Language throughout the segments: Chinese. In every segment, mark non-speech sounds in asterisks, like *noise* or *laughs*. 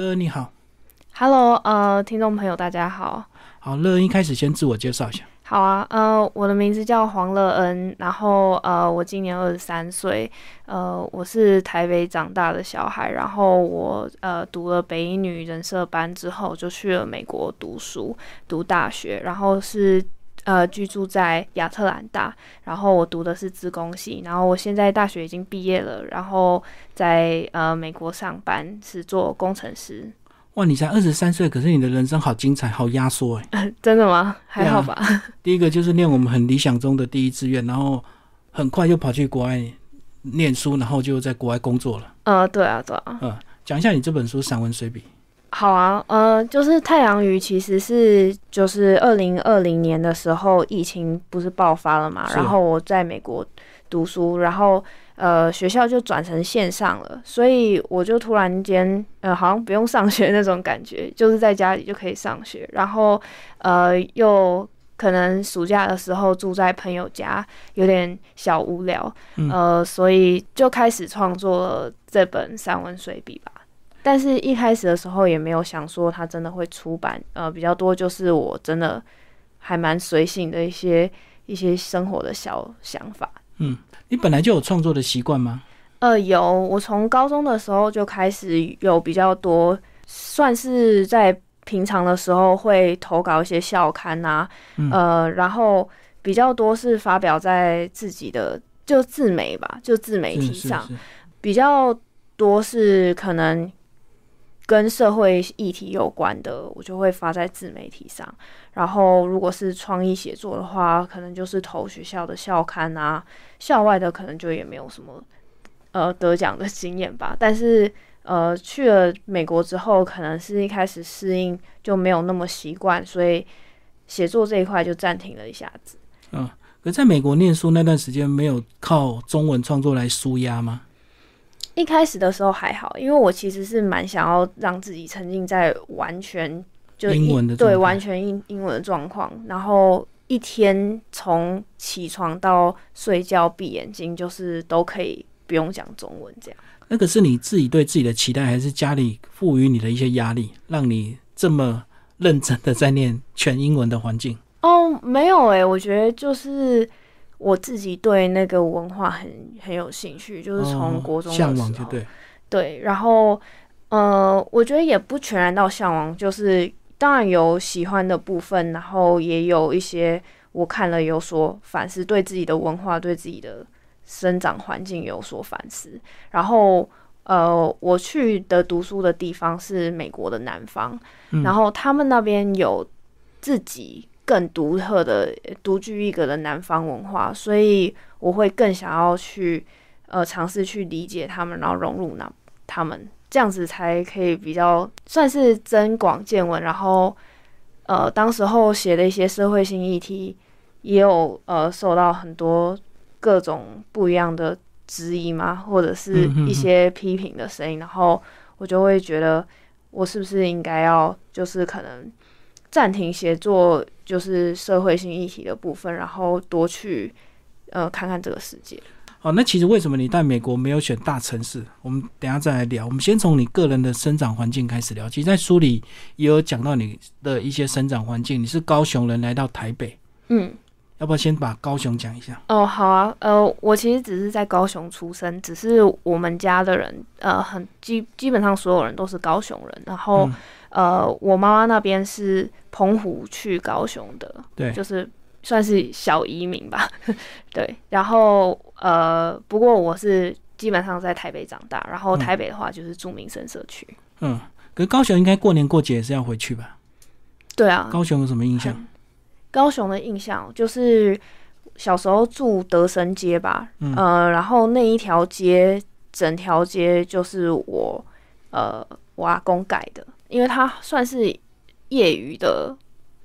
乐恩你好，Hello，呃，听众朋友，大家好。好，乐恩一开始先自我介绍一下。好啊，呃，我的名字叫黄乐恩，然后呃，我今年二十三岁，呃，我是台北长大的小孩，然后我呃读了北一女人社班之后，就去了美国读书，读大学，然后是呃居住在亚特兰大，然后我读的是资工系，然后我现在大学已经毕业了，然后在呃美国上班，是做工程师。哇，你才二十三岁，可是你的人生好精彩，好压缩哎。*laughs* 真的吗？还好吧。*laughs* 第一个就是念我们很理想中的第一志愿，然后很快就跑去国外念书，然后就在国外工作了。呃，对啊，对啊。嗯，讲一下你这本书散文随笔。好啊，呃，就是太阳鱼其实是就是二零二零年的时候，疫情不是爆发了嘛，然后我在美国读书，然后呃学校就转成线上了，所以我就突然间呃好像不用上学那种感觉，就是在家里就可以上学，然后呃又可能暑假的时候住在朋友家，有点小无聊，嗯呃，所以就开始创作了这本散文随笔吧。但是一开始的时候也没有想说它真的会出版，呃，比较多就是我真的还蛮随性的一些一些生活的小想法。嗯你本来就有创作的习惯吗？呃，有，我从高中的时候就开始有比较多，算是在平常的时候会投稿一些校刊啊，嗯呃，然后比较多是发表在自己的就自媒吧，就自媒体上。比较多是可能跟社会议题有关的，我就会发在自媒体上。然后如果是创意写作的话，可能就是投学校的校刊啊，校外的可能就也没有什么呃得奖的经验吧。但是呃去了美国之后，可能是一开始适应就没有那么习惯，所以写作这一块就暂停了一下子。嗯可在美国念书那段时间，没有靠中文创作来舒压吗？一开始的时候还好，因为我其实是蛮想要让自己沉浸在完全就英文的对完全英英文的状况，然后一天从起床到睡觉闭眼睛，就是都可以不用讲中文这样。那个是你自己对自己的期待，还是家里赋予你的一些压力，让你这么认真的在念全英文的环境？哦，没有诶、我觉得就是我自己对那个文化很很有兴趣，就是从哦国中的向往对。对，然后呃，我觉得也不全然到向往，就是当然有喜欢的部分，然后也有一些我看了有所反思，对自己的文化、对自己的生长环境有所反思。然后呃，我去的读书的地方是美国的南方，嗯然后他们那边有自己更独特的、独具一格的南方文化，所以我会更想要去呃尝试去理解他们，然后融入那他们，这样子才可以比较算是增广见闻。然后呃，当时候写的一些社会性议题，也有呃受到很多各种不一样的质疑嘛，或者是一些批评的声音，然后我就会觉得。我是不是应该要就是可能暂停写作，就是社会性议题的部分，然后多去呃看看这个世界。好，那其实为什么你在美国没有选大城市？我们等下再来聊。我们先从你个人的生长环境开始聊。其实，在书里也有讲到你的一些生长环境。你是高雄人，来到台北，嗯，要不要先把高雄讲一下？哦，好啊，呃，我其实只是在高雄出生，只是我们家的人，呃，很基基本上所有人都是高雄人，然后、嗯呃，我妈妈那边是澎湖去高雄的，对，就是算是小移民吧，*laughs* 对，然后呃，不过我是基本上在台北长大，然后嗯。台北的话就是住民生社区，嗯，可是高雄应该过年过节也是要回去吧？对啊，高雄有什么印象？高雄的印象就是小时候住德生街吧，嗯。呃，然后那一条街整条街就是我呃我阿公盖的，因为他算是业余的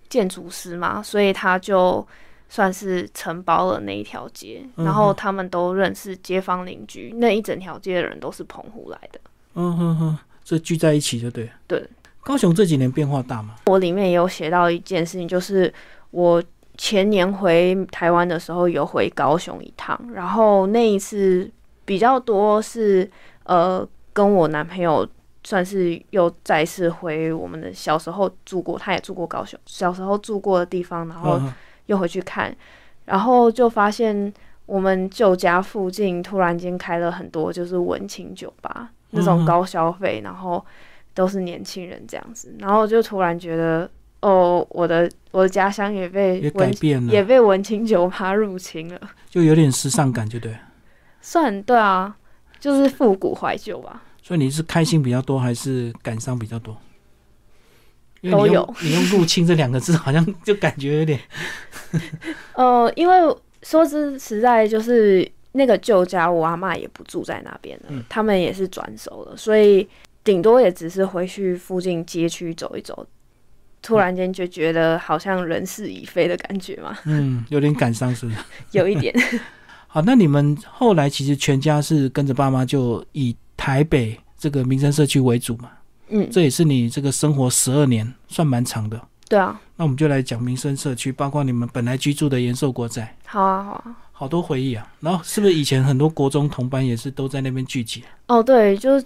建筑师嘛，所以他就算是承包了那一条街，嗯然后他们都认识街坊邻居，那一整条街的人都是澎湖来的。嗯哼哼，这聚在一起就对了。对，高雄这几年变化大吗？我里面也有写到一件事情，就是我前年回台湾的时候有回高雄一趟，然后那一次比较多是呃跟我男朋友算是又再次回我们的小时候住过，他也住过高雄，小时候住过的地方，然后嗯又回去看，然后就发现我们旧家附近突然间开了很多就是文青酒吧，那种嗯高消费，然后都是年轻人这样子，然后就突然觉得，哦，我的我的家乡也被也改变了，也被文青酒吧入侵了，就有点时尚感，就对了。*laughs* 算对啊，就是复古怀旧吧。所以你是开心比较多，还是感伤比较多？因为你用都有你用“入侵”这两个字，好像就感觉有点 *laughs* 呃，因为说之实在，就是那个旧家，我阿妈也不住在那边了，嗯他们也是转手了，所以顶多也只是回去附近街区走一走。突然间就觉得好像人事已非的感觉嘛，嗯有点感伤，是不是？*laughs* 有一点。*laughs* 好，那你们后来其实全家是跟着爸妈，就以台北这个民生社区为主嘛？嗯，这也是你这个生活十二年，算蛮长的。对啊，那我们就来讲民生社区，包括你们本来居住的延寿国宅，好啊，好啊。好多回忆啊。然后是不是以前很多国中同班也是都在那边聚集？哦，对，就是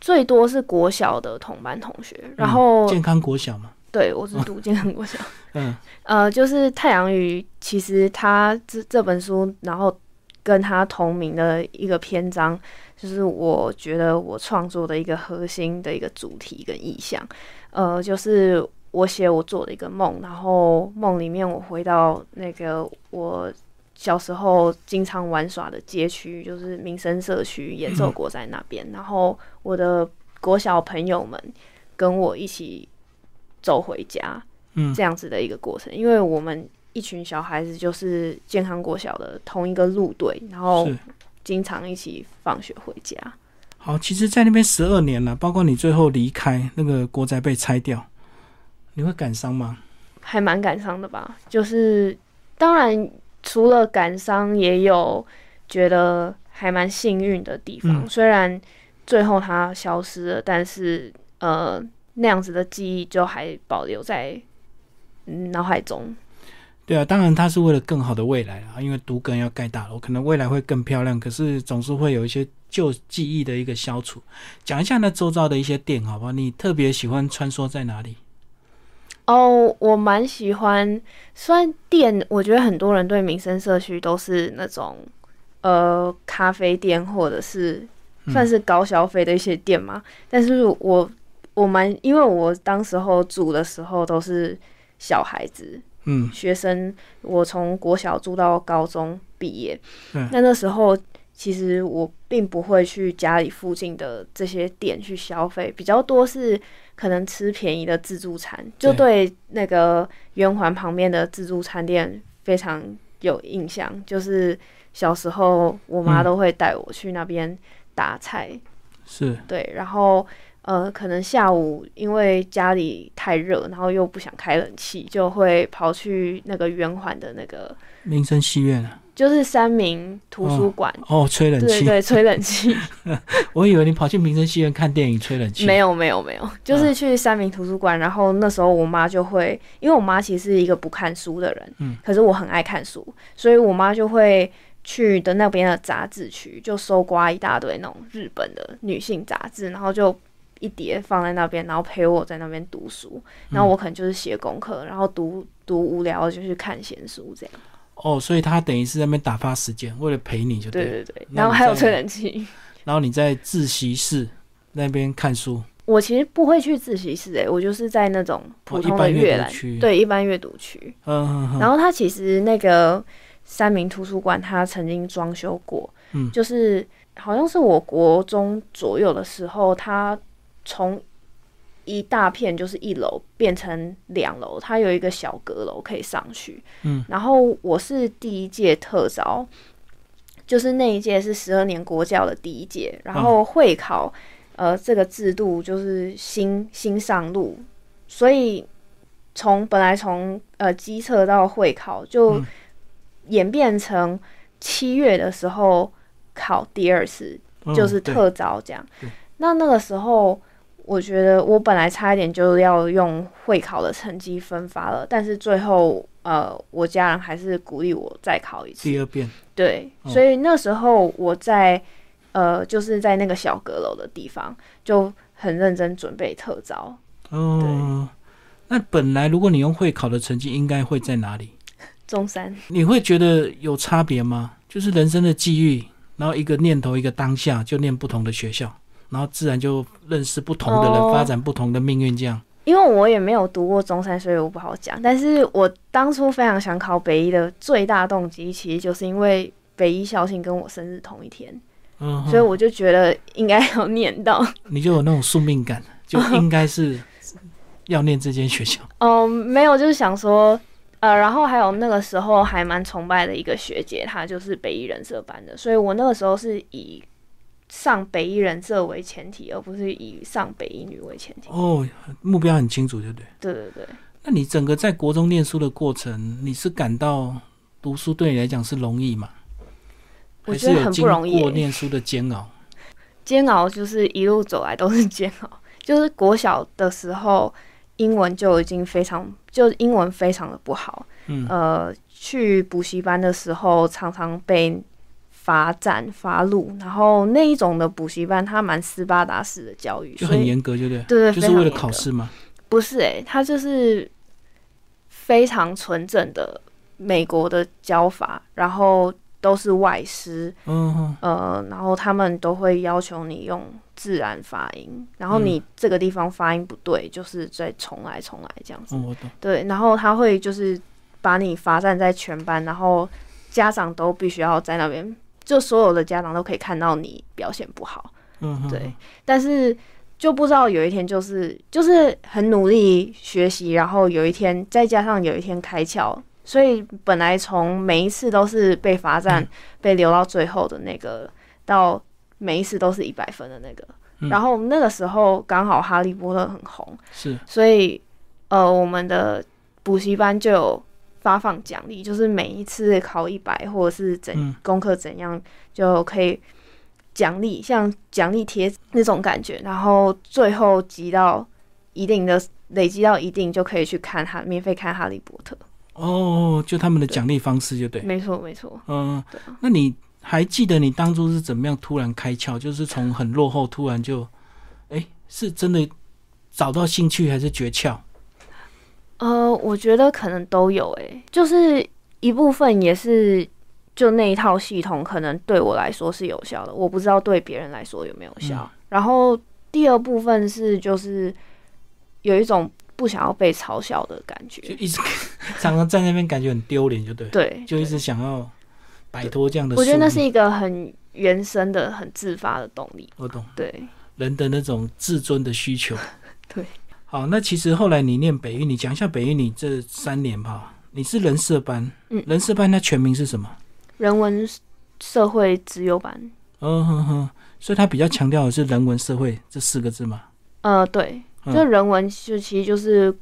最多是国小的同班同学，然后、健康国小嘛？对我是读健康国小，*laughs* 嗯呃，就是太阳鱼，其实他这这本书，然后跟他同名的一个篇章，就是我觉得我创作的一个核心的一个主题跟意象，呃，就是我写我做的一个梦，然后梦里面我回到那个我小时候经常玩耍的街区，就是民生社区演奏国在那边，然后我的国小朋友们跟我一起走回家，嗯。这样子的一个过程，因为我们一群小孩子就是健康国小的同一个路队，然后。经常一起放学回家。好，其实，在那边十二年了，包括你最后离开那个国宅被拆掉，你会感伤吗？还蛮感伤的吧。就是当然，除了感伤，也有觉得还蛮幸运的地方。嗯虽然最后它消失了，但是呃，那样子的记忆就还保留在嗯脑海中。对啊，当然它是为了更好的未来啊，因为独根要盖大楼，可能未来会更漂亮，可是总是会有一些旧记忆的一个消除。讲一下那周遭的一些店，好不好？你特别喜欢穿梭在哪里？哦，我蛮喜欢，虽然店，我觉得很多人对民生社区都是那种呃咖啡店或者是嗯算是高消费的一些店嘛，但是我我蛮，因为我当时候住的时候都是小孩子嗯，学生，我从国小住到高中毕业，对。那那时候其实我并不会去家里附近的这些店去消费，比较多是可能吃便宜的自助餐，就对。那个圆环旁边的自助餐店非常有印象。就是小时候我妈嗯。都会带我去那边打菜，是。对，然后呃，可能下午因为家里太热，然后又不想开冷气，就会跑去那个圆环的那个，民生戏院啊。就是三明图书馆。哦，吹冷气，对对，吹冷 *laughs* 气 *laughs* 我以为你跑去民生戏院看电影吹冷气。没有没有没有，就是去三明图书馆。然后那时候我妈就会，因为我妈其实是一个不看书的人，嗯，可是我很爱看书，所以我妈就会去的那边的杂志区，就搜刮一大堆那种日本的女性杂志，然后就一叠放在那边，然后陪我在那边读书。然后我可能就是写功课，然后读读无聊就去看闲书这样。哦，所以他等于是在那边打发时间，为了陪你就对对对，然后还有吹冷气。然后你在自习室那边看书，我其实不会去自习室诶、我就是在那种普通的阅览，读区对一般阅读区。嗯嗯嗯，然后他其实那个三明图书馆，他曾经装修过，嗯就是好像是我国中左右的时候，它从一大片就是一楼变成两楼，它有一个小阁楼可以上去。嗯，然后我是第一届特招，就是那一届是十二年国教的第一届，然后会考，呃，这个制度就是新新上路，所以从本来从呃机测到会考就嗯演变成七月的时候考第二次，嗯就是特招这样对。那那个时候，我觉得我本来差一点就要用会考的成绩分发了，但是最后呃，我家人还是鼓励我再考一次。第二遍，对，哦所以那时候我在呃，就是在那个小阁楼的地方，就很认真准备特招。哦，那本来如果你用会考的成绩，应该会在哪里？*laughs* 中山，你会觉得有差别吗？就是人生的际遇，然后一个念头，一个当下，就念不同的学校，然后自然就认识不同的人，哦发展不同的命运，这样。因为我也没有读过中山，所以我不好讲。但是我当初非常想考北医的最大动机，其实就是因为北医校庆跟我生日同一天，嗯，所以我就觉得应该要念到。*laughs* 你就有那种宿命感，就 *laughs* 应该是要念这间学校。嗯，没有，就是想说，呃，然后还有那个时候还蛮崇拜的一个学姐，她就是北医人社班的，所以我那个时候是以上北一人社为前提，而不是以上北一女为前提。哦，目标很清楚，对不对？对对对，那你整个在国中念书的过程，你是感到读书对你来讲是容易吗？我觉得很不容易耶过念书的煎熬？煎熬就是一路走来都是煎熬。就是国小的时候，英文就已经非常，就英文非常的不好。嗯，呃，去补习班的时候，常常被罚站、罚录，然后那一种的补习班，它蛮斯巴达式的教育，就很严格，对不对？对对，就是为了考试吗？不是诶、它就是非常纯正的美国的教法，然后都是外师，嗯哼，呃，然后他们都会要求你用自然发音，然后你这个地方发音不对，就是再重来重来这样子。哦，我懂。对，然后他会就是把你罚站在全班，然后家长都必须要在那边，就所有的家长都可以看到你表现不好。嗯，对，但是就不知道有一天就是就是很努力学习，然后有一天再加上有一天开窍，所以本来从每一次都是被罚站、嗯被留到最后的那个，到每一次都是一百分的那个，嗯然后那个时候刚好哈利波特很红，是，所以呃我们的补习班就有。发放奖励，就是每一次考一百或者是怎、嗯功课怎样，就可以奖励，像奖励贴那种感觉，然后最后集到一定的累积到一定，就可以去看哈免费看《哈利波特哦，就他们的奖励方式，就对》。。没错，没错。嗯那你还记得你当初是怎么样突然开窍？就是从很落后突然就，哎、是真的找到兴趣还是诀窍？呃，我觉得可能都有诶、就是一部分也是就那一套系统，可能对我来说是有效的，我不知道对别人来说有没有效。然后第二部分是就是有一种不想要被嘲笑的感觉，就一直 *laughs* 常常在那边感觉很丢脸，就，对，对就一直想要摆脱这样的。我觉得那是，一个很原生的、很自发的动力。我懂对，人的那种自尊的需求。*laughs* 对，好，那其实后来你念北语，你讲一下北语，你这三年吧，你是人社班，嗯人社班它全名是什么？人文社会资优班，嗯哼哼，所以它比较强调的是人文社会这四个字嘛。呃，对，嗯就人文就其实就是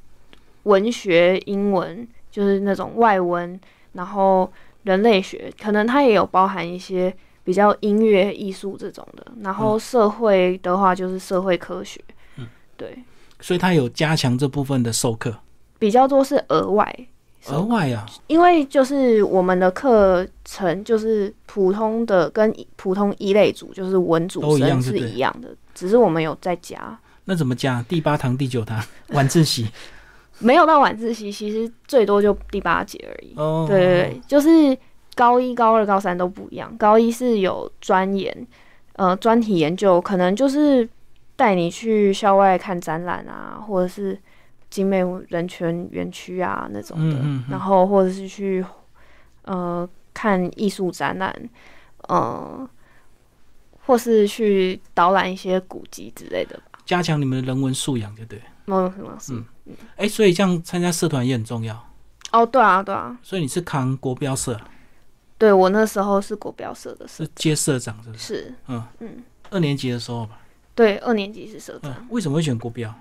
文学、英文，就是那种外文，然后人类学，可能它也有包含一些比较音乐、艺术这种的。然后社会的话就是社会科学，嗯对，所以他有加强这部分的授课，比较多是额外。额外啊，因为就是我们的课程就是普通的跟普通一类组就是文组都一样生是一样的，只是我们有在加，那怎么加？第八堂、第九堂晚自习 *laughs* 没有到晚自习，其实最多就第八节而已。哦，对对对，就是高一、高二、高三都不一样。高一是有专研，呃，专题研究，可能就是带你去校外看展览啊，或者是精美人权园区啊那种的，嗯嗯嗯然后或者是去呃看艺术展览，呃，或是去导览一些古籍之类的吧。加强你们的人文素养，对不对？某种程度是。嗯哎、所以这样参加社团也很重要。哦，对啊，对啊，所以你是扛国标社，对我那时候是国标社的社是接社长，是不是？是，嗯嗯，二年级的时候吧。对，二年级是社长。嗯，为什么会选国标？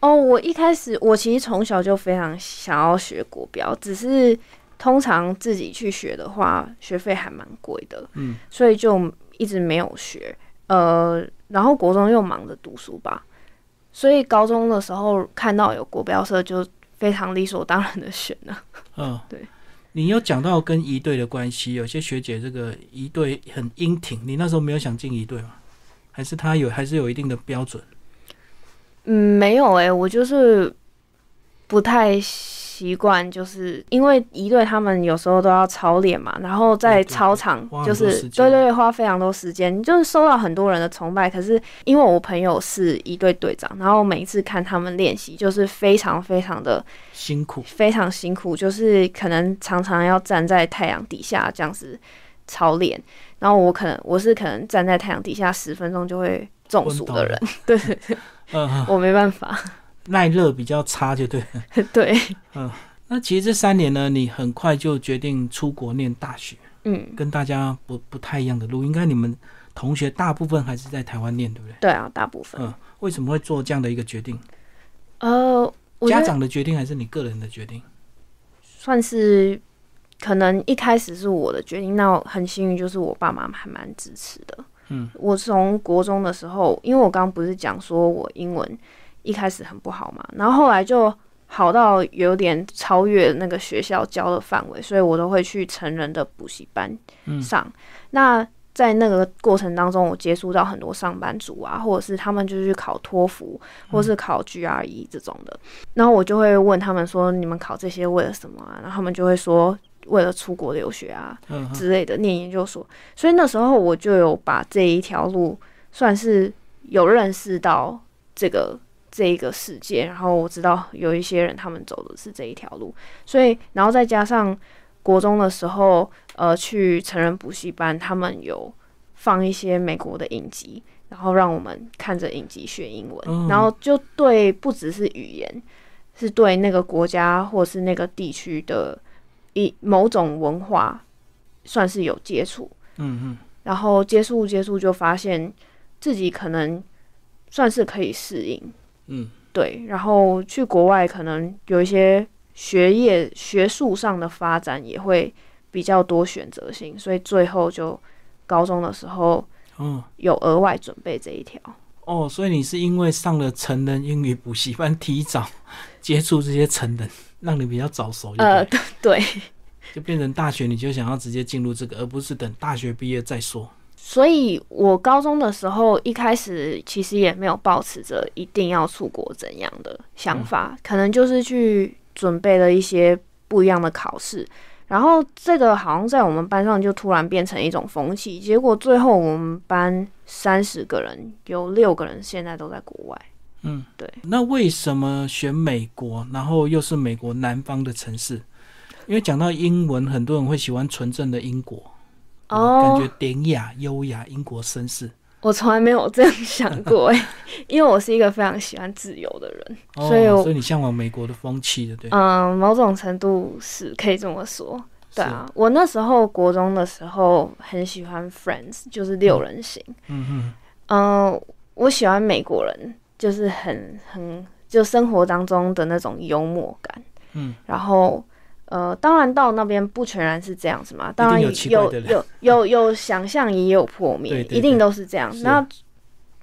哦，我一开始我其实从小就非常想要学国标，只是通常自己去学的话，学费还蛮贵的，嗯，所以就一直没有学。呃，然后国中又忙着读书吧，所以高中的时候看到有国标社，就非常理所当然的选了。*laughs* 嗯，对。你有讲到跟一队的关系，有些学姐这个一队很英挺，你那时候没有想进一队吗？还是他有还是有一定的标准？嗯，没有诶、我就是不太习惯，就是因为一队他们有时候都要操练嘛，然后在操场就是对对，花非常多时间，就是受到很多人的崇拜。可是因为我朋友是一队队长，然后每一次看他们练习，就是非常非常的辛苦，非常辛苦，就是可能常常要站在太阳底下这样子操练，然后我可能我是可能站在太阳底下十分钟就会中暑的人，*laughs* 对对对，嗯、嗯，我没办法，耐热比较差，就对了。*laughs* 对，那其实这三年呢，你很快就决定出国念大学，嗯，跟大家不不太一样的路。应该你们同学大部分还是在台湾念，对不对？对啊，大部分，嗯，为什么会做这样的一个决定？呃，家得长的决定还是你个人的决定？算是可能一开始是我的决定，那很幸运就是我爸妈还蛮支持的。嗯，我从国中的时候，因为我刚刚不是讲说我英文一开始很不好嘛，然后后来就好到有点超越那个学校教的范围，所以我都会去成人的补习班嗯上。那在那个过程当中，我接触到很多上班族啊，或者是他们就去考托福，或是考 GRE 这种的。然后我就会问他们说：“你们考这些为了什么啊？”然后他们就会说：“为了出国留学啊之类的，念研究所。”所以那时候我就有把这一条路算是有认识到这个这一个世界，然后我知道有一些人他们走的是这一条路，所以然后再加上国中的时候，呃，去成人补习班，他们有放一些美国的影集，然后让我们看着影集学英文，嗯。然后就对不只是语言，是对那个国家或是那个地区的一某种文化算是有接触，嗯嗯。然后接触接触就发现自己可能算是可以适应，嗯。对，然后去国外可能有一些学业学术上的发展也会比较多选择性，所以最后就高中的时候哦。有额外准备这一条。哦，所以你是因为上了成人英语补习班，提早 *laughs* 接触这些成人，让你比较早熟一点，呃，对对，就变成大学你就想要直接进入这个，而不是等大学毕业再说。所以我高中的时候一开始其实也没有抱持着一定要出国怎样的想法，可能就是去准备了一些不一样的考试。然后这个好像在我们班上就突然变成一种风气，结果最后我们班三十个人，有六个人现在都在国外。嗯，对。那为什么选美国，然后又是美国南方的城市？因为讲到英文，很多人会喜欢纯正的英国，哦感觉典雅、优雅，英国绅士。我从来没有这样 *laughs* 想过哎，因为我是一个非常喜欢自由的人，哦，所以我所以你向往美国的风气的，对？嗯，某种程度是可以这么说。对啊，我那时候国中的时候很喜欢 Friends，就是六人行。嗯嗯嗯，我喜欢美国人，就是很很就生活当中的那种幽默感。嗯，然后呃，当然到那边不全然是这样子嘛，当然有有有有有想象，也有破灭，*laughs* 一定都是这样。那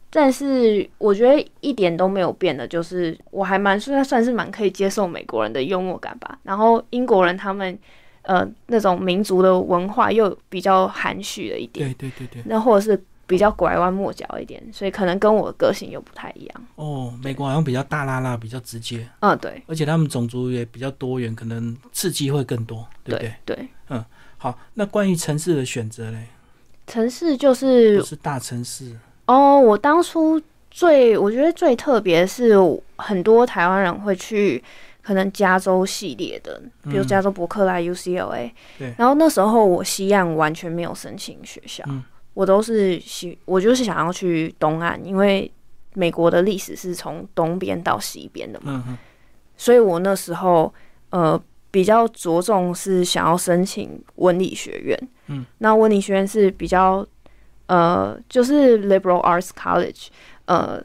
但是我觉得一点都没有变的，就是我还蛮算算是蛮可以接受美国人的幽默感吧。然后英国人他们呃那种民族的文化又比较含蓄了一点，对对对对。那或者是比较拐弯抹角一点，所以可能跟我的个性又不太一样。哦，美国好像比较大拉拉，比较直接，嗯，对。而且他们种族也比较多元，可能刺激会更多，对不对？对，好，那关于城市的选择嘞，城市就是不是大城市，哦，我当初最我觉得最特别的是，很多台湾人会去可能加州系列的，比如嗯加州伯克莱 UCLA。对。然后那时候我西岸完全没有申请学校，嗯我都是喜我就是想要去东岸，因为美国的历史是从东边到西边的嘛，嗯哼，所以我那时候呃比较着重是想要申请文理学院。嗯，那文理学院是比较呃就是 liberal arts college，呃，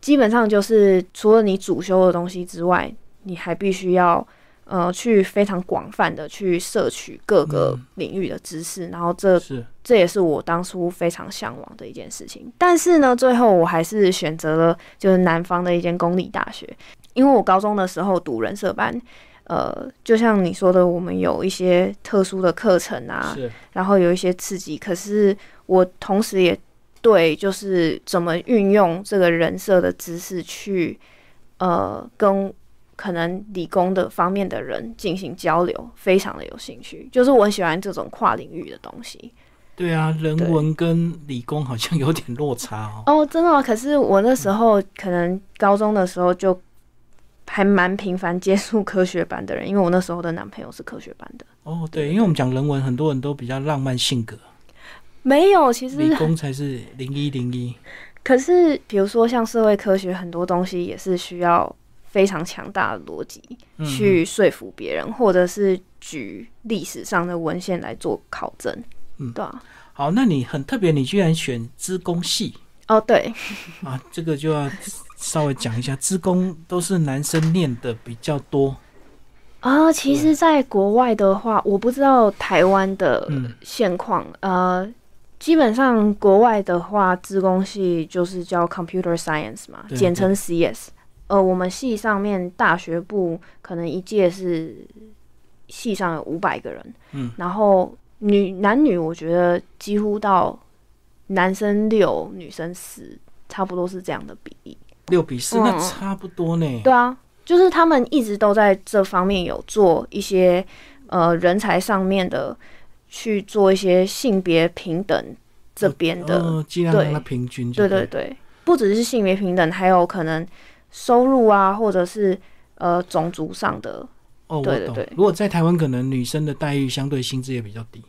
基本上就是除了你主修的东西之外，你还必须要呃去非常广泛的去摄取各个嗯领域的知识，然后这是，这也是我当初非常向往的一件事情。但是呢，最后我还是选择了就是南方的一间公立大学，因为我高中的时候读人设班，呃，就像你说的，我们有一些特殊的课程啊，然后有一些刺激。可是我同时也对，就是怎么运用这个人设的知识去，呃，跟可能理工的方面的人进行交流，非常的有兴趣。就是我很喜欢这种跨领域的东西。对啊，人文跟理工好像有点落差哦。哦，真的吗？可是我那时候可能高中的时候就还蛮频繁接触科学班的人，因为我那时候的男朋友是科学班的。哦，对，因为我们讲人文，很多人都比较浪漫性格，没有，其实理工才是零一零一。*laughs* 可是比如说像社会科学，很多东西也是需要非常强大的逻辑去说服别人，或者是举历史上的文献来做考证。嗯，对啊。好，那你很特别，你居然选资工系哦？对啊，这个就要稍微讲一下，资工都是男生念的比较多啊。其实，在国外的话，我不知道台湾的现况。呃，基本上国外的话，资工系就是叫 Computer Science 嘛，简称 CS。呃，我们系上面大学部可能一届是系上有五百个人，嗯，然后。女男女，我觉得几乎到男生六，女生四，差不多是这样的比例。六比四，那差不多呢。对啊，就是他们一直都在这方面有做一些呃人才上面的去做一些性别平等这边的，尽量让它平均。对对对，不只是性别平等，还有可能收入啊，或者是呃种族上的。哦，对对对。如果在台湾，可能女生的待遇相对薪资也比较低。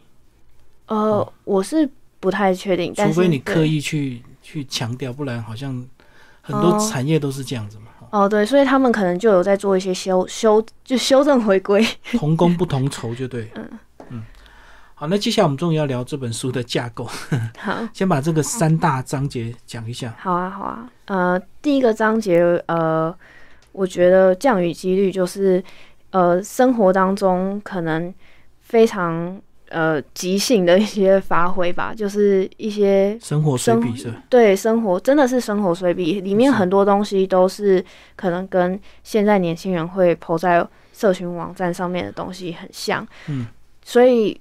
呃，我是不太确定，除非你刻意去去强调，不然好像很多产业都是这样子嘛。哦，对，所以他们可能就有在做一些修修，就修正回归，*laughs* 同工不同酬，就对。好，那接下来我们终于要聊这本书的架构。好，*laughs* 先把这个三大章节讲一下。好啊，好啊。呃，第一个章节，呃，我觉得降雨几率就是呃，生活当中可能非常。呃，即兴的一些发挥吧，就是一些生活随笔是。对，生活真的是生活随笔，里面很多东西都是可能跟现在年轻人会投在社群网站上面的东西很像。嗯，所以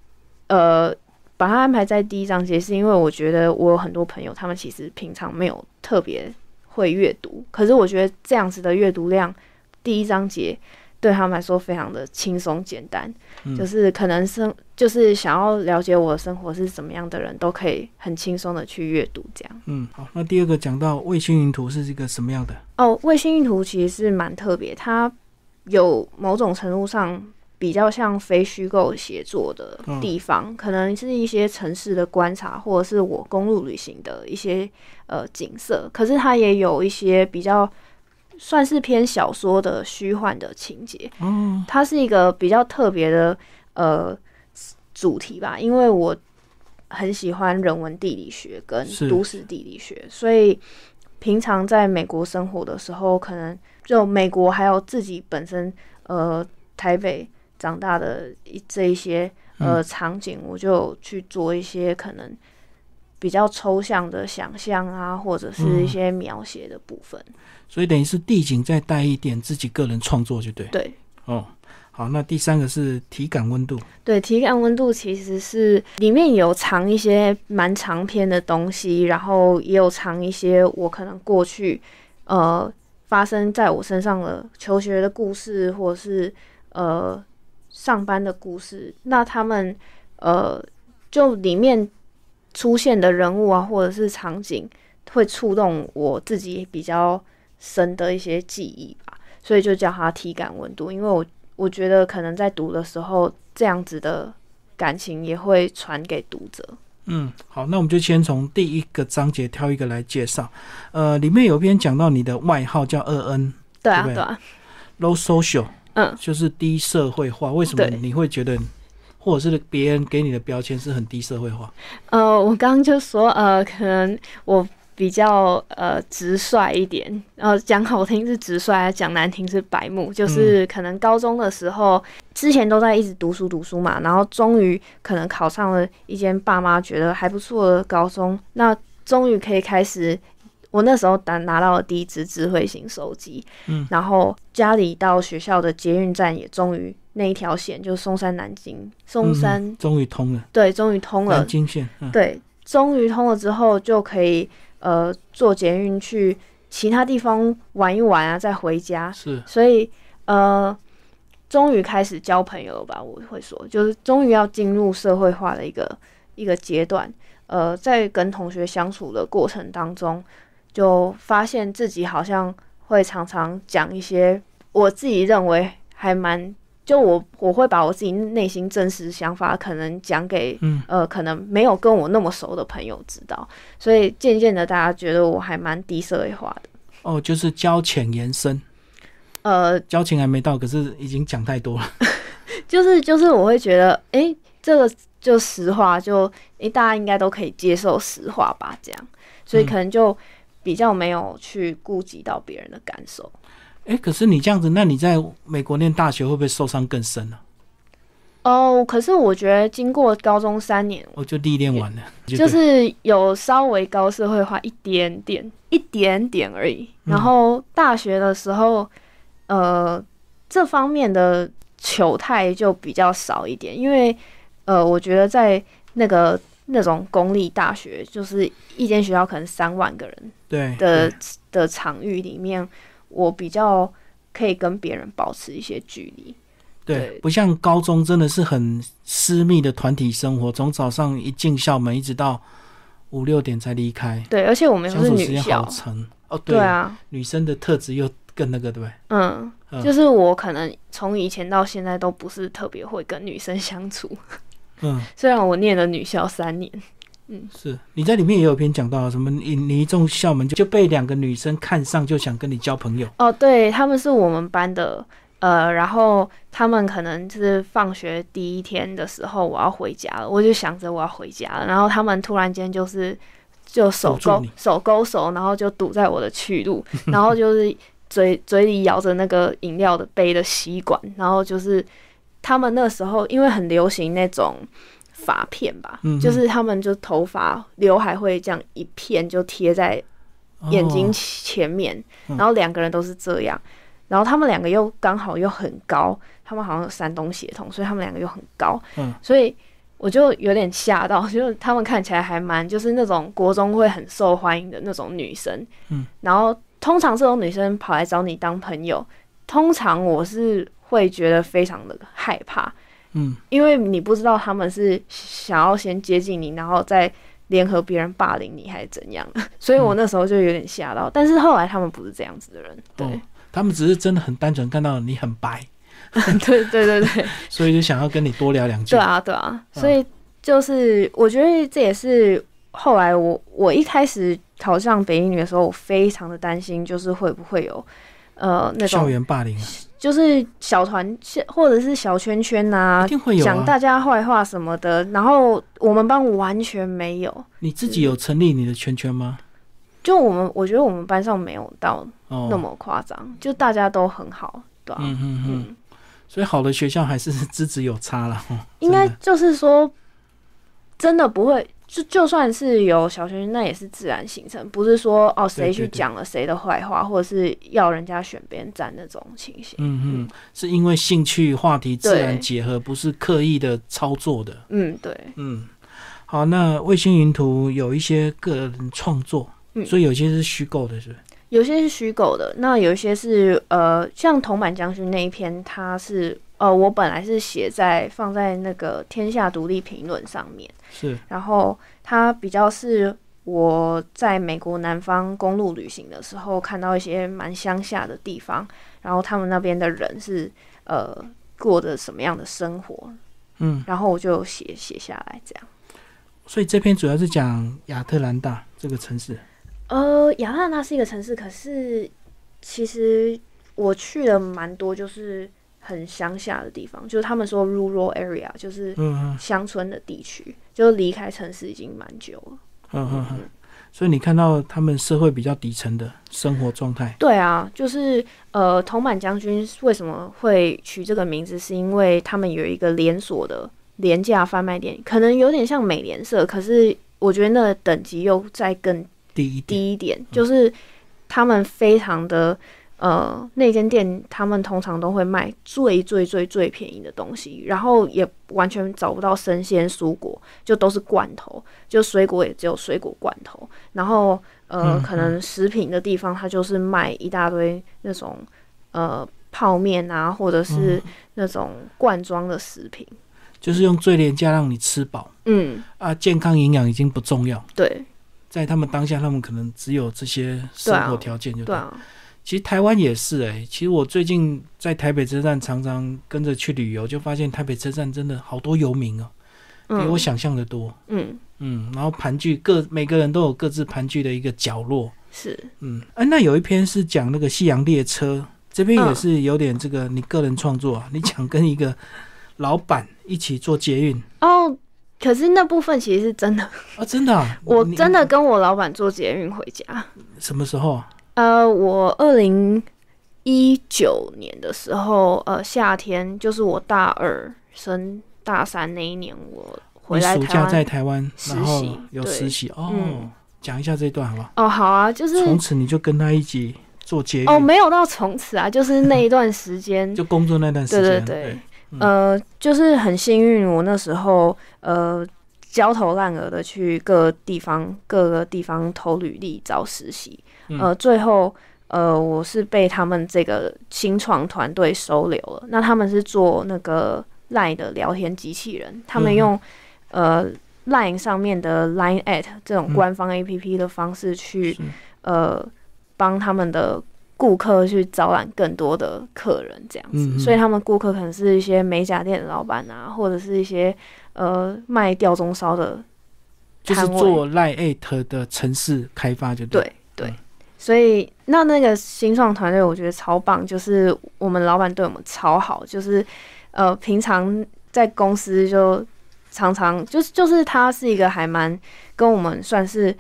呃，把它安排在第一章节，是因为我觉得我有很多朋友，他们其实平常没有特别会阅读，可是我觉得这样子的阅读量，第一章节。对他们来说非常的轻松简单，就是可能生就是想要了解我的生活是怎么样的人都可以很轻松的去阅读这样。嗯，好，那第二个讲到卫星云图是一个什么样的？哦，卫星云图其实是蛮特别，它有某种程度上比较像非虚构写作的地方，可能是一些城市的观察，或者是我公路旅行的一些呃景色，可是它也有一些比较。算是偏小说的虚幻的情节，嗯，它是一个比较特别的呃主题吧，因为我很喜欢人文地理学跟都市地理学，所以平常在美国生活的时候，可能就美国还有自己本身呃台北长大的一这一些呃场景，我就去做一些可能比较抽象的想象啊，或者是一些描写的部分。所以等于是地景再带一点自己个人创作就对。对，哦，好，那第三个是体感温度。对，体感温度其实是里面有藏一些蛮长篇的东西，然后也有藏一些我可能过去呃发生在我身上的求学的故事，或者是呃上班的故事。那他们呃就里面出现的人物啊，或者是场景，会触动我自己比较。深的一些记忆吧，所以就叫它体感温度。因为我我觉得可能在读的时候，这样子的感情也会传给读者。嗯，好，那我们就先从第一个章节挑一个来介绍。呃，里面有篇讲到你的外号叫二恩对啊，对啊，low social，嗯，就是低社会化。为什么你会觉得，或者是别人给你的标签是很低社会化？呃，我刚刚就说，呃，可能我。比较呃直率一点，然后讲好听是直率，讲难听是白目。就是可能高中的时候，之前都在一直读书读书嘛，然后终于可能考上了一间爸妈觉得还不错的高中，那终于可以开始。我那时候拿拿到了第一支智慧型手机，嗯，然后家里到学校的捷运站也终于那一条线，就是松山南京，松山终于通了，对，终于通了南京线，对。终于通了之后，就可以呃坐捷运去其他地方玩一玩啊，再回家。是，所以呃，终于开始交朋友了吧？我会说，就是终于要进入社会化的一个一个阶段。呃，在跟同学相处的过程当中，就发现自己好像会常常讲一些我自己认为还蛮。就我我会把我自己内心真实想法，可能讲给嗯呃可能没有跟我那么熟的朋友知道，所以渐渐的大家觉得我还蛮低社会化的。哦，就是交浅言深，呃，交情还没到，可是已经讲太多了。*laughs* 就是就是我会觉得，哎，这个就实话，就哎大家应该都可以接受实话吧，这样，所以可能就比较没有去顾及到别人的感受。哎，可是你这样子，那你在美国念大学会不会受伤更深呢？哦，可是我觉得经过高中三年，我就历练完了，就是有稍微高社会化一点点，一点点而已。然后大学的时候，呃，这方面的糗态就比较少一点，因为呃，我觉得在那个那种公立大学，就是一间学校可能三万个人对的的场域里面。我比较可以跟别人保持一些距离，对，不像高中真的是很私密的团体生活，从早上一进校门一直到五六点才离开，对，而且我们又是女校，哦，对啊，女生的特质又更那个，对不对？嗯，就是我可能从以前到现在都不是特别会跟女生相处，嗯，虽然我念了女校三年。嗯，是你在里面也有篇讲到什么？你你一进校门就就被两个女生看上，就想跟你交朋友。哦，对，他们是我们班的，呃，然后他们可能就是放学第一天的时候，我要回家了，我就想着我要回家了，然后他们突然间就是就手勾手勾手，然后就堵在我的去路，然后就是嘴嘴里咬着那个饮料的杯的吸管，然后就是他们那时候因为很流行那种。发片吧，就是他们就头发刘海会这样一片就贴在眼睛前面，然后两个人都是这样，然后他们两个又刚好又很高，他们好像有山东血统，所以他们两个又很高，所以我就有点吓到，*laughs* 就他们看起来还蛮就是那种国中会很受欢迎的那种女生，嗯，然后通常这种女生跑来找你当朋友，通常我是会觉得非常的害怕。嗯，因为你不知道他们是想要先接近你，然后再联合别人霸凌你，还是怎样，*laughs* 所以我那时候就有点吓到。但是后来他们不是这样子的人，对，他们只是真的很单纯看到你很白，对对对对，*laughs* 所以就想要跟你多聊两句。对啊对啊，所以就是我觉得这也是后来我我一开始考上北英女的时候，我非常的担心，就是会不会有呃那种校园霸凌。啊就是小团或者是小圈圈呐，讲大家坏话什么的。然后我们班完全没有。你自己有成立你的圈圈吗？就我们，我觉得我们班上没有到那么夸张，就大家都很好，对吧？嗯嗯嗯。所以好的学校还是 *laughs* 资质有差了。应该就是说，真的不会。就就算是有小学生，那也是自然形成，不是说哦谁去讲了谁的坏话，或者是要人家选边站那种情形。嗯嗯，是因为兴趣话题自然结合，不是刻意的操作的。嗯，对。嗯，好，那卫星云图有一些个人创作，所以有些是虚构的，是不是？有些是虚构的，那有一些是呃，像铜板将军那一篇，它是。呃，我本来是写在放在那个《天下独立评论》上面，是。然后它比较是我在美国南方公路旅行的时候，看到一些蛮乡下的地方，然后他们那边的人是呃过着什么样的生活，嗯，然后我就写写下来这样。所以这篇主要是讲亚特兰大这个城市。呃，亚特兰大是一个城市，可是其实我去了蛮多，就是。很乡下的地方，就是他们说 rural area，就是乡村的地区，就离开城市已经蛮久了。嗯嗯嗯。所以你看到他们社会比较底层的生活状态。对啊，就是呃，铜板将军为什么会取这个名字？是因为他们有一个连锁的廉价贩卖店，可能有点像美联社，可是我觉得那等级又再更低低一点，就是他们非常的。呃，那间店他们通常都会卖最最最最便宜的东西，然后也完全找不到生鲜蔬果，就都是罐头，就水果也只有水果罐头。然后呃，嗯可能食品的地方，它就是卖一大堆那种呃泡面啊，或者是那种罐装的食品。就是用最廉价让你吃饱。嗯，啊，健康营养已经不重要，对。在他们当下，他们可能只有这些生活条件就对啊，其实台湾也是哎、其实我最近在台北车站常常跟着去旅游，就发现台北车站真的好多游民哦、比嗯我想象的多。嗯嗯，然后盘踞各每个人都有各自盘踞的一个角落。是嗯，哎、那有一篇是讲那个西洋列车，这边也嗯是有点这个你个人创作啊，*laughs* 你讲跟一个老板一起做捷运哦。可是那部分其实是真的，啊，真的、啊，*laughs* 我真的跟我老板坐捷运回家。什么时候啊？呃，我二零一九年的时候，呃，夏天就是我大二升大三那一年，我回来台暑假在。台湾，实然后习有实习哦嗯。讲、一下这一段好不好？哦，好啊，就是从此你就跟他一起做捷运，哦，没有到从此啊，就是那一段时间，*laughs* 就工作那段时间，对对对，嗯呃，就是很幸运，我那时候呃焦头烂额的去各地方各个地方投履历找实习，嗯。呃，最后呃我是被他们这个新创团队收留了。那他们是做那个 Line 的聊天机器人，他们嗯。用、呃 Line 上面的 Line at 这种嗯官方 APP 的方式去、是。呃帮他们的顾客去招揽更多的客人，这样子。嗯嗯。所以他们顾客可能是一些美甲店的老板啊，或者是一些呃卖吊钟烧的就是做 Eight 的城市开发，就对。对对嗯，所以那那个新创团队我觉得超棒，就是我们老板对我们超好，就是呃平常在公司就常常就是就是他是一个还蛮跟我们算是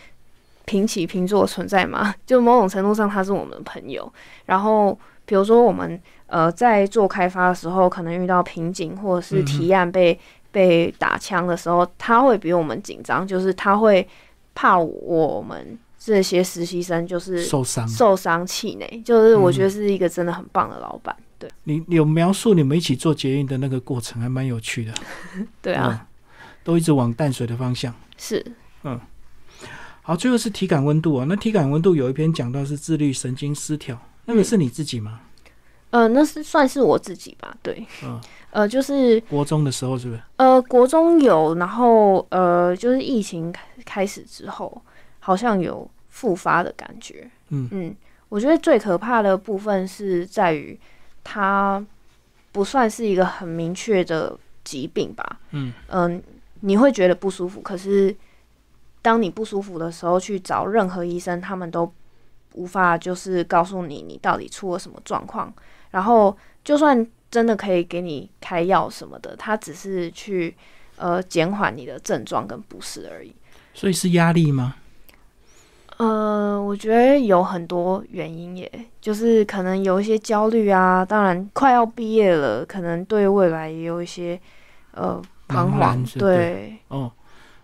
平起平坐的存在嘛，*laughs* 就某种程度上他是我们的朋友。然后比如说我们呃在做开发的时候，可能遇到瓶颈或者是提案被、被打枪的时候，他会比我们紧张，就是他会怕我们这些实习生就是受伤。受伤气馁，就是我觉得是一个真的很棒的老板。对你你有描述你们一起做捷运的那个过程，还蛮有趣的。*laughs* 对啊，嗯，都一直往淡水的方向。是嗯好，最后是体感温度啊。那体感温度有一篇讲到是自律神经失调，那个是你自己吗？呃，那是算是我自己吧，对，嗯，呃，就是国中的时候是不是？呃，国中有，然后呃，就是疫情开开始之后，好像有复发的感觉。嗯嗯，我觉得最可怕的部分是在于它不算是一个很明确的疾病吧。嗯嗯、你会觉得不舒服，可是当你不舒服的时候去找任何医生，他们都无法就是告诉你你到底出了什么状况。然后就算真的可以给你开药什么的，他只是去呃减缓你的症状跟不适而已。所以是压力吗？呃，我觉得有很多原因耶，就是可能有一些焦虑啊，当然快要毕业了，可能对未来也有一些呃彷徨对，哦，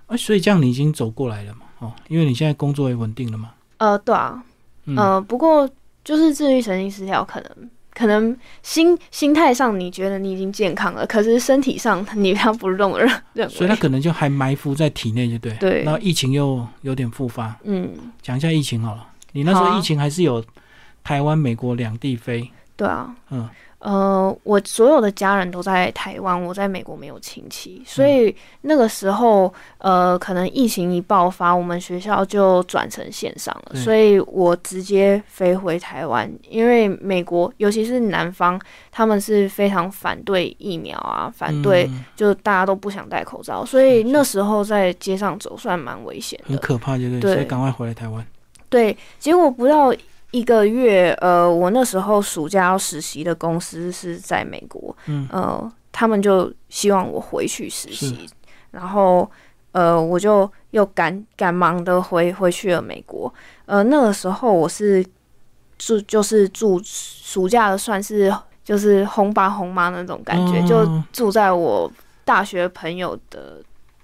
啊，所以这样你已经走过来了嘛？哦，因为你现在工作也稳定了嘛。呃，对啊，嗯，呃，不过就是自律神经失调，可能可能心心态上你觉得你已经健康了，可是身体上你他不认认认所以他，可能就还埋伏在体内，就对。对。然后疫情又有点复发，嗯，讲一下疫情好了。你那时候疫情还是有台湾、美国两地飞，对啊，嗯，呃，我所有的家人都在台湾，我在美国没有亲戚，所以那个时候，呃，可能疫情一爆发，我们学校就转成线上了，所以我直接飞回台湾，因为美国，尤其是南方，他们是非常反对疫苗啊，反对，嗯就大家都不想戴口罩，所以是是那时候在街上走算蛮危险的很。可怕，就对。对所以赶快回来台湾。对，结果不到一个月，呃，我那时候暑假要实习的公司是在美国，嗯。呃，他们就希望我回去实习，然后呃，我就又赶赶忙的回回去了美国。呃，那个时候我是住就是住暑假的，算是就是红爸红妈那种感觉，就哦住在我大学朋友的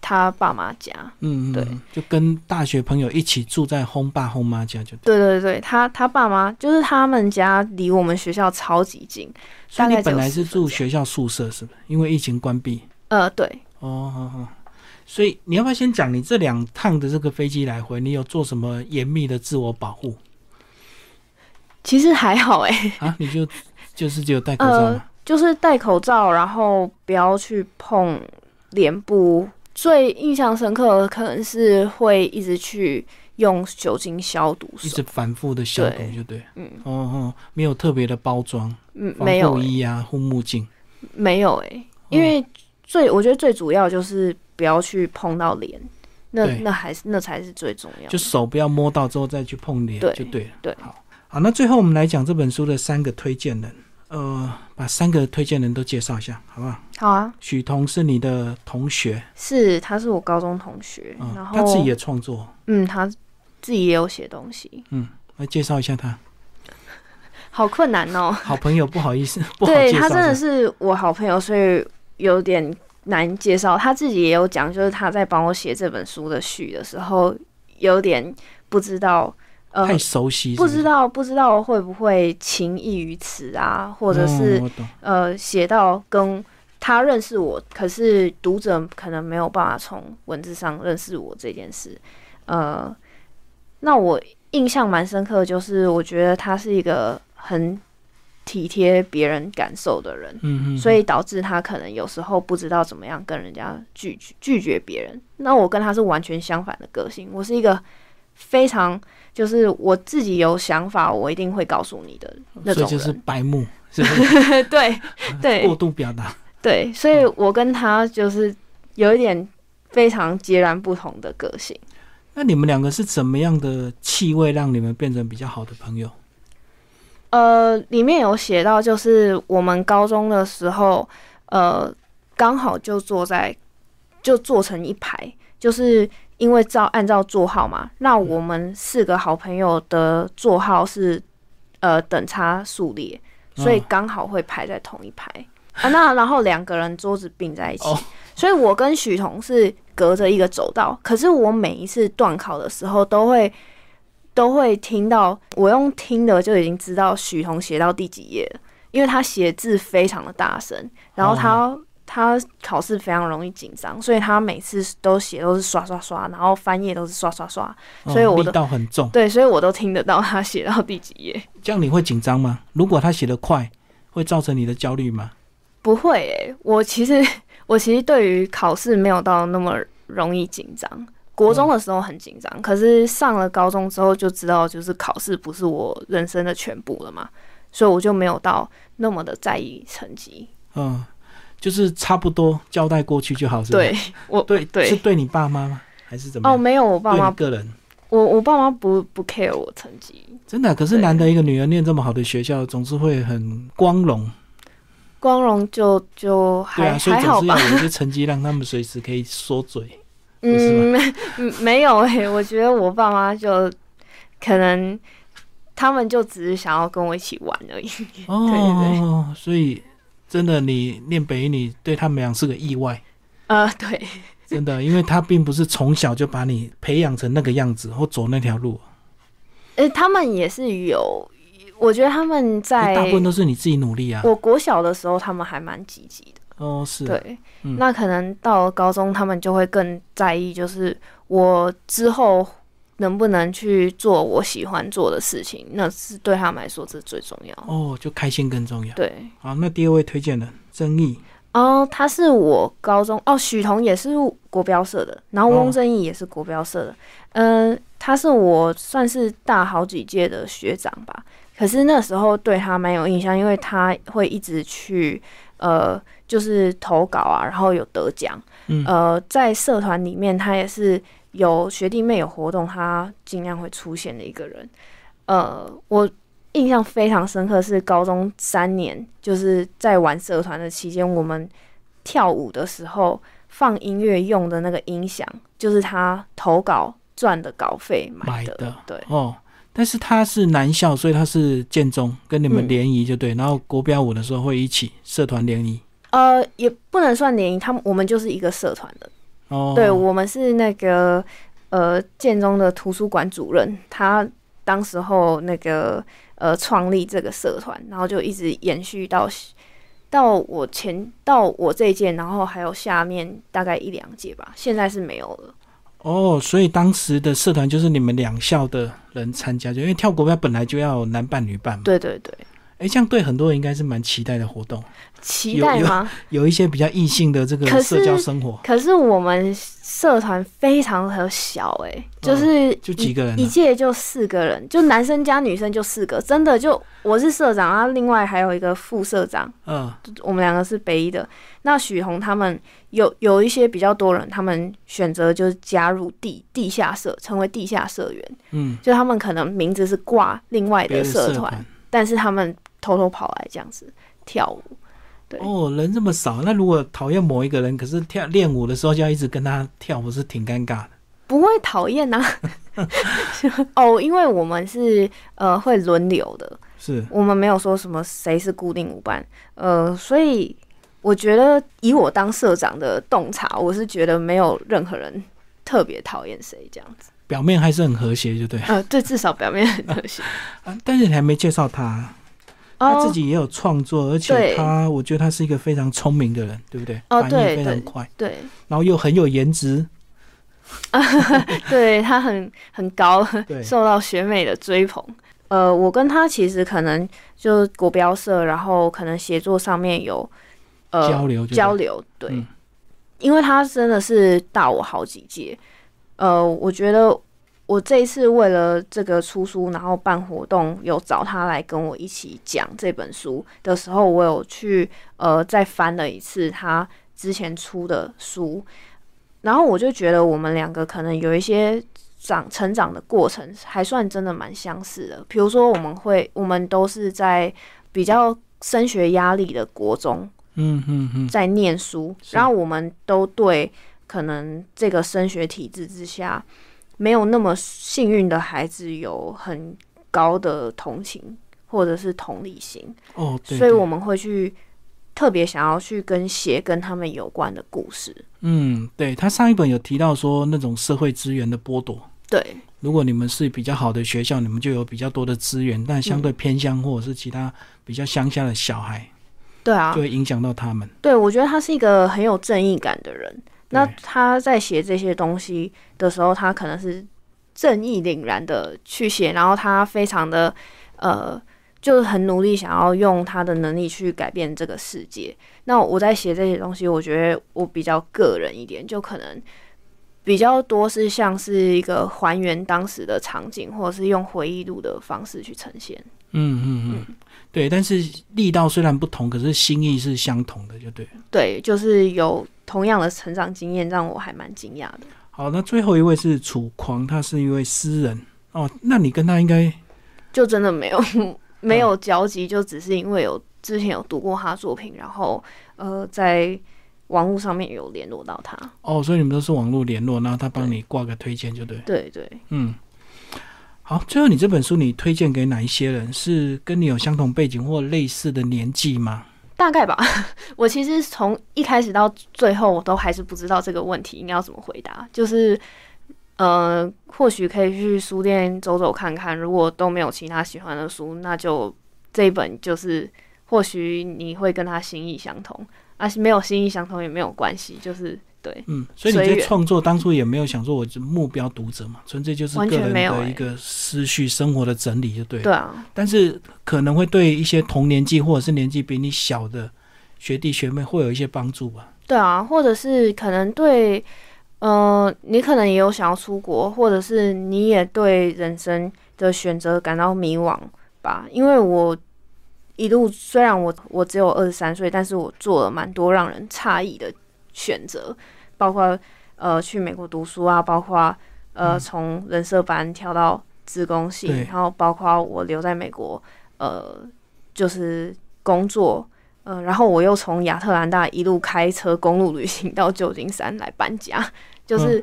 他爸妈家。嗯，嗯对，就跟大学朋友一起住在轰爸轰妈家就对。对对对，他他爸妈就是他们家离我们学校超级近。所以你本来是10分钟住学校宿舍是不是？因为疫情关闭。呃，对，哦，好好。所以你要不要先讲你这两趟的这个飞机来回，你有做什么严密的自我保护其实还好哎、啊？*laughs* 你就就是只有戴口罩呃？，就是戴口罩，然后不要去碰脸部。最印象深刻的可能是会一直去用酒精消毒一直，反复的消毒就对。嗯哦哦，没有特别的包装，嗯，没有欸、护衣啊、护目镜。没有哎、因为最我觉得最主要就是不要去碰到脸，那那还是那才是最重要的。就手不要摸到之后再去碰脸就对了。对好，好，那最后我们来讲这本书的三个推荐人，呃，把三个推荐人都介绍一下，好不好？好啊，许彤是你的同学，是他是我高中同学，嗯然，后他自己也创作，嗯，他自己也有写东西，嗯来介绍一下他。好困难哦。好朋友，不好意思，*laughs* 不好对他真的是是我好朋友，所以有点难介绍。他自己也有讲，就是他在帮我写这本书的序的时候，有点不知道，呃，太熟悉是是不知道不知道会不会情意于此啊，或者是、哦，呃写到跟他认识我，可是读者可能没有办法从文字上认识我这件事。呃，那我印象蛮深刻，就是我觉得他是一个很体贴别人感受的人。嗯嗯，所以导致他可能有时候不知道怎么样跟人家拒绝拒绝别人。那我跟他是完全相反的个性，我是一个非常就是我自己有想法，我一定会告诉你的那种所以就是。白目，*laughs* 是不是对 *laughs* 对过度表达？对，所以我跟他就是有一点非常截然不同的个性。那你们两个是怎么样的气味让你们变成比较好的朋友？呃，里面有写到，就是我们高中的时候，呃，刚好就坐在就坐成一排，就是因为照按照座号嘛，那我们四个好朋友的座号是呃等差数列，所以哦刚好会排在同一排、啊。那然后两个人桌子并在一起，哦所以我跟许彤是隔着一个走道，可是我每一次断考的时候都会。都会听到，我用听的就已经知道许彤写到第几页了，因为他写字非常的大声，然后他、他考试非常容易紧张，所以他每次都写都是刷刷刷，然后翻页都是刷刷刷，所以我的道很重，对，所以我都听得到他写到第几页。*laughs* 这样你会紧张吗？如果他写得快，会造成你的焦虑吗？*laughs* 不会诶、我其实我其实对于考试没有到那么容易紧张。国中的时候很紧张，可是上了高中之后就知道，就是考试不是我人生的全部了嘛，所以我就没有到那么的在意成绩。嗯，就是差不多交代过去就好，是吧？对我对对是对你爸妈吗？还是怎么哦，没有，我爸妈个人我我爸妈不不 care 我成绩，真的，可是对难得一个女儿念这么好的学校，总是会很光荣，光荣就就还、对啊，所以还好吧总是要。有一些成绩让他们随时可以说嘴。*laughs* 嗯，没 *laughs* 没有诶、我觉得我爸妈就可能他们就只是想要跟我一起玩而已。*laughs* 哦，所以真的，你念北一女对他们俩是个意外，呃，对，真的，因为他并不是从小就把你培养成那个样子或走那条路，呃，他们也是有，我觉得他们在大部分都是你自己努力啊。我国小的时候，他们还蛮积极的。哦，是，对，嗯。那可能到了高中，他们就会更在意，就是我之后能不能去做我喜欢做的事情，那是对他们来说这是最重要。哦，就开心更重要。对，好，那第二位推荐的曾毅，哦，他是我高中哦，许彤也是国标社的，然后哦翁正义也是国标社的，嗯、他是我算是大好几届的学长吧。可是那时候对他蛮有印象，因为他会一直去呃，就是投稿啊，然后有得奖。嗯，呃，在社团里面，他也是有学弟妹有活动，他尽量会出现的一个人。呃，我印象非常深刻是高中三年，就是在玩社团的期间，我们跳舞的时候放音乐用的那个音响，就是他投稿赚的稿费买的。买的对，哦，但是他是男校，所以他是建中，跟你们嗯联谊就对，然后国标舞的时候会一起社团联谊。呃，也不能算联谊，他们我们就是一个社团的。哦，对我们是那个呃建中的图书馆主任，他当时候那个呃创立这个社团，然后就一直延续到到我前到我这一届，然后还有下面大概一两届吧，现在是没有了。哦，所以当时的社团就是你们两校的人参加，就因为跳国标本来就要男扮女扮嘛。对对对，哎，这样对很多人应该是蛮期待的活动。期待吗？*laughs* 有一些比较异性的这个社交生活。可是我们社团非常的小，哎，就是就几个人，一届就四个人，就男生加女生就四个，真的就我是社长，然后另外还有一个副社长，嗯，我们两个是北一的。那许宏他们有有一些比较多人，他们选择就是加入地地下社，成为地下社员，嗯，就他们可能名字是挂另外的社团，但是他们偷偷跑来这样子跳舞。对哦，人这么少，那如果讨厌某一个人，可是跳练舞的时候就要一直跟他跳，不是挺尴尬的？不会讨厌呐。*laughs* 哦，因为我们是呃会轮流的，是我们没有说什么谁是固定舞伴，呃，所以我觉得以我当社长的洞察，我是觉得没有任何人特别讨厌谁这样子，表面还是很和谐，就对。呃，对，至少表面很和谐 *laughs* 啊。但是你还没介绍他。他自己也有创作，而且他，我觉得他是一个非常聪明的人，对不对？哦，对，非常快，对，然后又很有颜值，*laughs* 对他很很高，受到学妹的追捧。呃，我跟他其实可能就国标社，然后可能协作上面有呃交流交流，对，因为他真的是大我好几届，呃，我觉得。我这一次为了这个出书，然后办活动，有找他来跟我一起讲这本书的时候，我有去呃再翻了一次他之前出的书，然后我就觉得我们两个可能有一些长成长的过程还算真的蛮相似的。比如说，我们会我们都是在比较升学压力的国中，嗯嗯嗯，在念书，然后我们都对可能这个升学体制之下。没有那么幸运的孩子有很高的同情或者是同理心哦，所以我们会去特别想要去跟写跟他们有关的故事。嗯，对他上一本有提到说那种社会资源的剥夺，对，如果你们是比较好的学校，你们就有比较多的资源，但相对偏乡或者是其他比较乡下的小孩，对啊，就会影响到他们。对，我觉得他是一个很有正义感的人。那他在写这些东西的时候，他可能是正义凛然的去写，然后他非常的呃，就是很努力想要用他的能力去改变这个世界。那我在写这些东西，我觉得我比较个人一点，就可能比较多是像是一个还原当时的场景，或者是用回忆录的方式去呈现。嗯嗯嗯，对。但是力道虽然不同，可是心意是相同的，就对。对，就是有。同样的成长经验让我还蛮惊讶的。好，那最后一位是楚狂，他是一位诗人哦。那你跟他应该就真的没有 *laughs* 没有交集，就只是因为有之前有读过他作品，然后呃在网络上面有联络到他。哦，所以你们都是网络联络，然后他帮你挂个推荐，就对。对对，嗯。好，最后你这本书你推荐给哪一些人？是跟你有相同背景或类似的年纪吗？大概吧，*laughs* 我其实从一开始到最后，我都还是不知道这个问题应该要怎么回答。就是，呃，或许可以去书店走走看看，如果都没有其他喜欢的书，那就这一本就是，或许你会跟他心意相通，而是没有心意相通也没有关系，就是。对，嗯，所以你在创作当初也没有想说我目标读者嘛，纯粹就是个人的一个思绪、生活的整理，就对了。对啊。但是可能会对一些同年纪或者是年纪比你小的学弟学妹会有一些帮助吧。对啊，或者是可能对，呃，你可能也有想要出国，或者是你也对人生的选择感到迷惘吧。因为我一路虽然我我只有二十三岁，但是我做了蛮多让人诧异的选择。包括呃去美国读书啊，包括呃从人社班跳到职工系，然后包括我留在美国呃就是工作，呃然后我又从亚特兰大一路开车公路旅行到旧金山来搬家，就是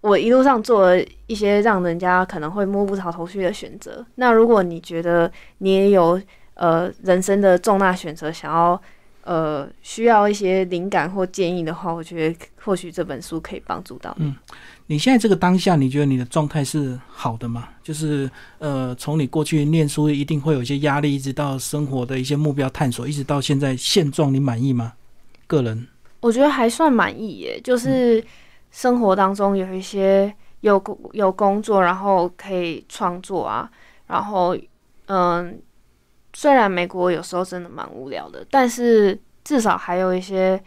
我一路上做了一些让人家可能会摸不着头绪的选择。那如果你觉得你也有呃人生的重大选择想要。呃需要一些灵感或建议的话，我觉得或许这本书可以帮助到你。你现在这个当下，你觉得你的状态是好的吗？就是呃，从你过去念书一定会有一些压力，一直到生活的一些目标探索，一直到现在现状，你满意吗？个人，我觉得还算满意耶，就是生活当中有一些有工有工作，然后可以创作啊，然后嗯，虽然美国有时候真的蛮无聊的，但是至少还有一些。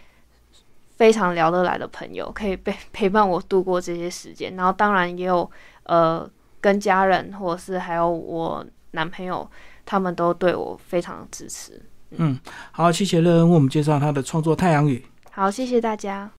非常聊得来的朋友，可以陪 *laughs* 陪伴我度过这些时间。然后当然也有呃，跟家人或者是还有我男朋友，他们都对我非常支持。嗯，好，谢谢乐恩为我们介绍他的创作《太阳雨》。好，谢谢大家。